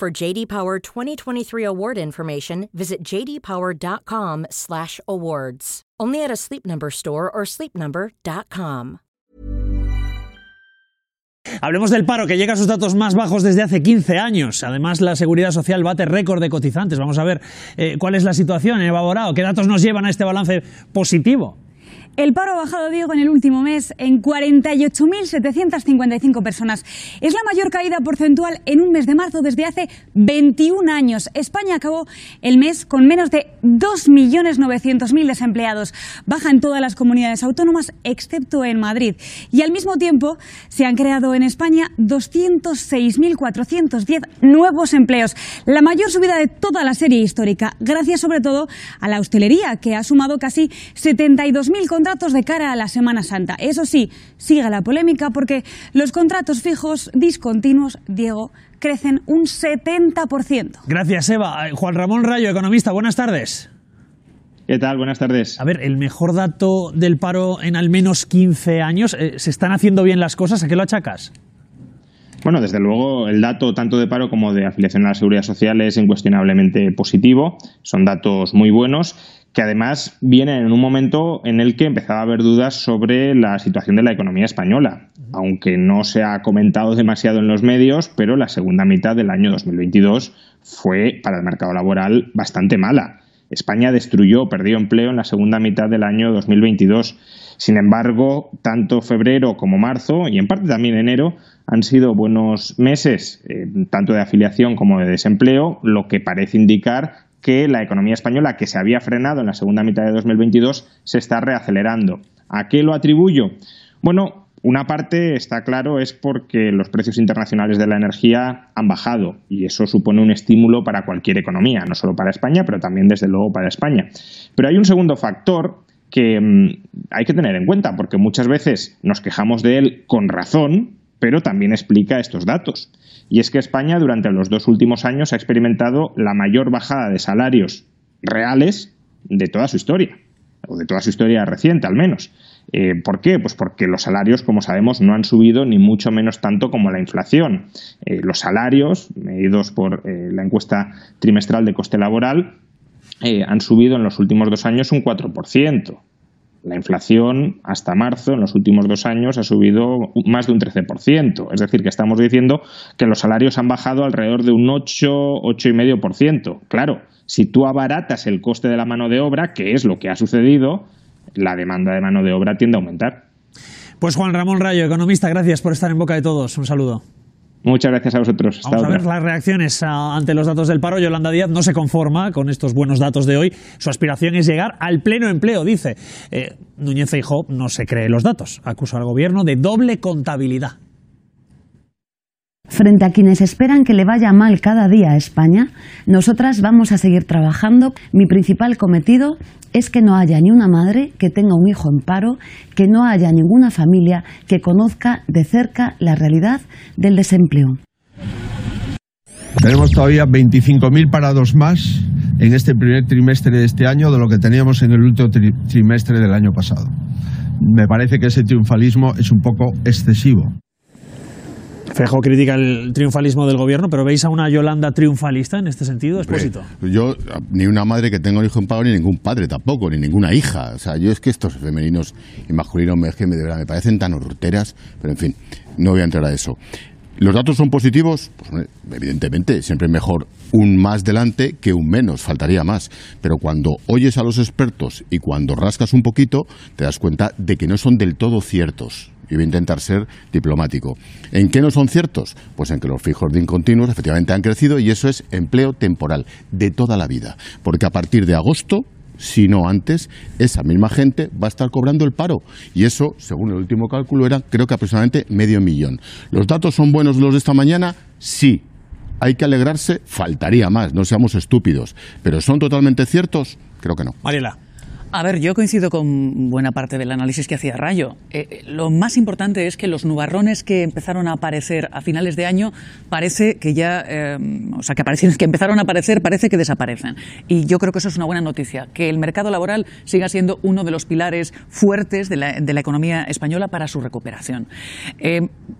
For JD Power 2023 award information, visit jdpower.com/awards. Only at a Sleep Number store or sleepnumber.com. Hablemos del paro que llega a sus datos más bajos desde hace 15 años. Además, la Seguridad Social bate récord de cotizantes. Vamos a ver eh, cuál es la situación, Eva Borao. ¿Qué datos nos llevan a este balance positivo? El paro ha bajado, Diego, en el último mes en 48.755 personas. Es la mayor caída porcentual en un mes de marzo desde hace 21 años. España acabó el mes con menos de 2.900.000 desempleados. Baja en todas las comunidades autónomas, excepto en Madrid. Y al mismo tiempo se han creado en España 206.410 nuevos empleos. La mayor subida de toda la serie histórica, gracias sobre todo a la hostelería, que ha sumado casi 72.000 contratos de cara a la Semana Santa. Eso sí, sigue la polémica porque los contratos fijos discontinuos, Diego, crecen un 70%. Gracias, Eva. Eh, Juan Ramón Rayo, economista, buenas tardes. ¿Qué tal? Buenas tardes. A ver, el mejor dato del paro en al menos 15 años. Eh, ¿Se están haciendo bien las cosas? ¿A qué lo achacas? Bueno, desde luego el dato tanto de paro como de afiliación a la seguridad social es incuestionablemente positivo. Son datos muy buenos que además vienen en un momento en el que empezaba a haber dudas sobre la situación de la economía española, aunque no se ha comentado demasiado en los medios, pero la segunda mitad del año 2022 fue para el mercado laboral bastante mala. España destruyó, perdió empleo en la segunda mitad del año 2022. Sin embargo, tanto febrero como marzo y en parte también enero han sido buenos meses, eh, tanto de afiliación como de desempleo, lo que parece indicar que la economía española, que se había frenado en la segunda mitad de 2022, se está reacelerando. ¿A qué lo atribuyo? Bueno, una parte, está claro, es porque los precios internacionales de la energía han bajado y eso supone un estímulo para cualquier economía, no solo para España, pero también desde luego para España. Pero hay un segundo factor que mm, hay que tener en cuenta, porque muchas veces nos quejamos de él con razón, pero también explica estos datos. Y es que España durante los dos últimos años ha experimentado la mayor bajada de salarios reales de toda su historia, o de toda su historia reciente al menos. Eh, ¿Por qué? Pues porque los salarios, como sabemos, no han subido ni mucho menos tanto como la inflación. Eh, los salarios, medidos por eh, la encuesta trimestral de coste laboral, han subido en los últimos dos años un 4%. La inflación hasta marzo, en los últimos dos años, ha subido más de un 13%. Es decir, que estamos diciendo que los salarios han bajado alrededor de un 8, 8,5%. Claro, si tú abaratas el coste de la mano de obra, que es lo que ha sucedido, la demanda de mano de obra tiende a aumentar. Pues Juan Ramón Rayo, economista, gracias por estar en boca de todos. Un saludo. Muchas gracias a vosotros. Vamos a ver las reacciones ante los datos del paro. Yolanda Díaz no se conforma con estos buenos datos de hoy. Su aspiración es llegar al pleno empleo, dice. Eh, Núñez Feijóo no se cree los datos. Acusa al gobierno de doble contabilidad. Frente a quienes esperan que le vaya mal cada día a España, nosotras vamos a seguir trabajando. Mi principal cometido es que no haya ni una madre que tenga un hijo en paro, que no haya ninguna familia que conozca de cerca la realidad del desempleo. Tenemos todavía 25.000 parados más en este primer trimestre de este año de lo que teníamos en el último trimestre del año pasado. Me parece que ese triunfalismo es un poco excesivo. Fejo critica el triunfalismo del gobierno, pero ¿veis a una Yolanda triunfalista en este sentido, Expósito? Yo, ni una madre que tenga un hijo en pago, ni ningún padre tampoco, ni ninguna hija. O sea, yo es que estos femeninos y masculinos me, de verdad, me parecen tan horteras, pero en fin, no voy a entrar a eso. ¿Los datos son positivos? Pues evidentemente, siempre mejor un más delante que un menos, faltaría más. Pero cuando oyes a los expertos y cuando rascas un poquito, te das cuenta de que no son del todo ciertos y voy a intentar ser diplomático. ¿En qué no son ciertos? Pues en que los fijos de incontinuos efectivamente han crecido y eso es empleo temporal de toda la vida. Porque a partir de agosto si no antes, esa misma gente va a estar cobrando el paro. Y eso, según el último cálculo, era creo que aproximadamente medio millón. ¿Los datos son buenos los de esta mañana? Sí. hay que alegrarse, faltaría más, no seamos estúpidos. Pero ¿son totalmente ciertos? Creo que no. Mariela. A ver, yo coincido con buena parte del análisis que hacía Rayo. Eh, eh, lo más importante es que los nubarrones que empezaron a aparecer a finales de año parece que ya, eh, o sea, que aparecieron, que empezaron a aparecer, parece que desaparecen. Y yo creo que eso es una buena noticia, que el mercado laboral siga siendo uno de los pilares fuertes de la, de la economía española para su recuperación.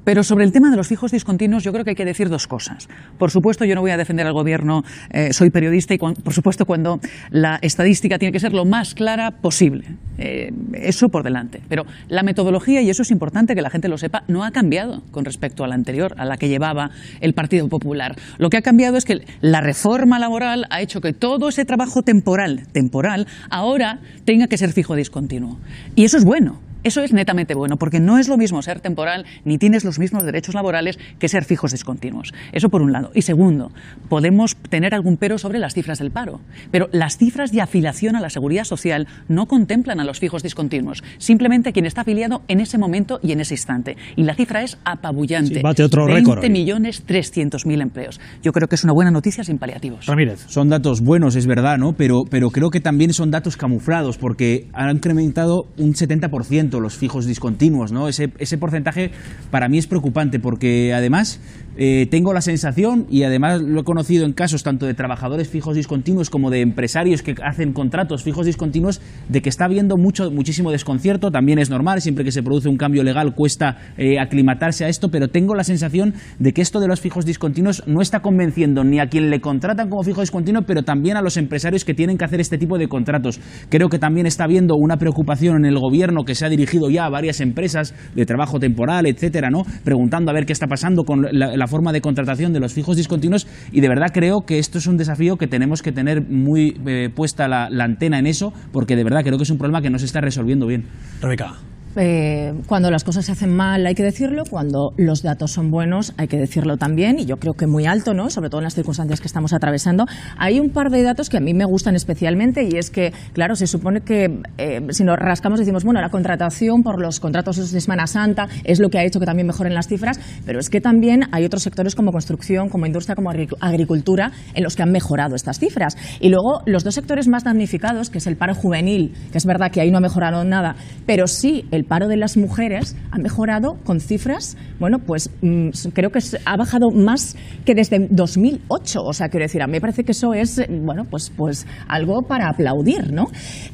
pero sobre el tema de los fijos discontinuos, yo creo que hay que decir dos cosas. Por supuesto, yo no voy a defender al gobierno, soy periodista y, por supuesto, cuando la estadística tiene que ser lo más clara posible. Eh, eso por delante. Pero la metodología, y eso es importante que la gente lo sepa, no ha cambiado con respecto a la anterior, a la que llevaba el Partido Popular. Lo que ha cambiado es que la reforma laboral ha hecho que todo ese trabajo temporal, temporal, ahora tenga que ser fijo discontinuo. Y eso es bueno eso es netamente bueno, porque no es lo mismo ser temporal ni tienes los mismos derechos laborales que ser fijos discontinuos. Eso por un lado. Y segundo, podemos tener algún pero sobre las cifras del paro, pero las cifras de afiliación a la seguridad social no contemplan a los fijos discontinuos, simplemente quien está afiliado en ese momento y en ese instante. Y la cifra es apabullante. Sí, bate otro 20 récord. millones 300 mil empleos. Yo creo que es una buena noticia sin paliativos. Ramírez. Son datos buenos, es verdad, ¿no? Pero, pero creo que también son datos camuflados, porque han incrementado un 70% los fijos discontinuos, ¿no? Ese, ese porcentaje para mí es preocupante porque además eh, tengo la sensación, y además lo he conocido en casos tanto de trabajadores fijos discontinuos como de empresarios que hacen contratos fijos discontinuos, de que está habiendo mucho, muchísimo desconcierto, también es normal, siempre que se produce un cambio legal cuesta eh, aclimatarse a esto, pero tengo la sensación de que esto de los fijos discontinuos no está convenciendo ni a quien le contratan como fijo discontinuo, pero también a los empresarios que tienen que hacer este tipo de contratos. Creo que también está habiendo una preocupación en el gobierno que se ha dirigido ya a varias empresas de trabajo temporal, etcétera, ¿no? Preguntando a ver qué está pasando con la, la forma de contratación de los fijos discontinuos y de verdad creo que esto es un desafío que tenemos que tener muy eh, puesta la, la, antena en eso porque de verdad creo que es un problema que no se está resolviendo bien. Rebeca. Eh, cuando las cosas se hacen mal hay que decirlo, cuando los datos son buenos hay que decirlo también, y yo creo que muy alto, ¿no? sobre todo en las circunstancias que estamos atravesando. Hay un par de datos que a mí me gustan especialmente y es que, claro, se supone que eh, si nos rascamos decimos, bueno, la contratación por los contratos de Semana Santa es lo que ha hecho que también mejoren las cifras, pero es que también hay otros sectores como construcción, como industria, como agricultura, en los que han mejorado estas cifras. Y luego los dos sectores más damnificados, que es el paro juvenil, que es verdad que ahí no ha mejorado nada, pero sí el el paro de las mujeres ha mejorado con cifras, bueno, pues mm, creo que ha bajado más que desde 2008. O sea, quiero decir, a mí me parece que eso es, bueno, pues, pues algo para aplaudir, ¿no?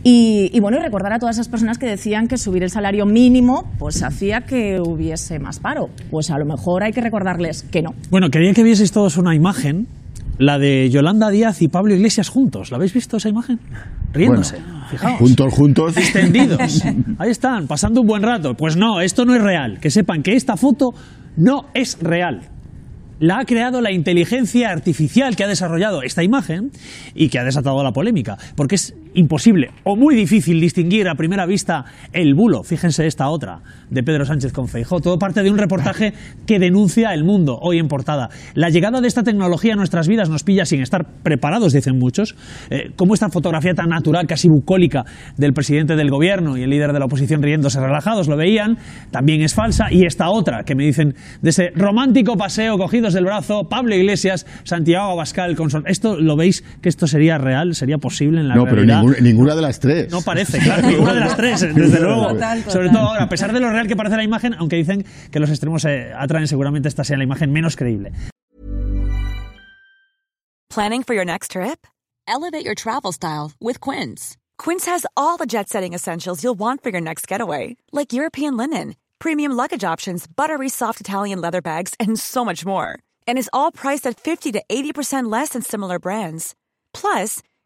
Y, bueno, y recordar a todas esas personas que decían que subir el salario mínimo, pues hacía que hubiese más paro. Pues a lo mejor hay que recordarles que no. Bueno, quería que vieseis todos una imagen la de Yolanda Díaz y Pablo Iglesias juntos. ¿La habéis visto esa imagen? Riéndose. Bueno, Fijaos. Juntos, juntos. Extendidos. Ahí están, pasando un buen rato. Pues no, esto no es real. Que sepan que esta foto no es real. La ha creado la inteligencia artificial que ha desarrollado esta imagen y que ha desatado la polémica. Porque es imposible o muy difícil distinguir a primera vista el bulo. Fíjense esta otra de Pedro Sánchez con Feijó. Todo parte de un reportaje que denuncia el mundo hoy en portada. La llegada de esta tecnología a nuestras vidas nos pilla sin estar preparados, dicen muchos. Eh, como esta fotografía tan natural, casi bucólica, del presidente del gobierno y el líder de la oposición riéndose relajados lo veían, también es falsa. Y esta otra que me dicen de ese romántico paseo cogidos del brazo, Pablo Iglesias, Santiago Abascal, con Esto lo veis que esto sería real, sería posible en la no, realidad. Ninguna, ninguna de las tres. No parece, claro, ninguna de las tres, desde luego. Total, total. Sobre todo ahora, a pesar de lo real que parece la imagen, aunque dicen que los extremos eh, atraen, seguramente esta sea la imagen menos creíble. Planning for your next trip? Elevate your travel style with Quince. Quince has all the jet-setting essentials you'll want for your next getaway, like European linen, premium luggage options, buttery soft Italian leather bags, and so much more. And is all priced at 50 to 80% less than similar brands. Plus,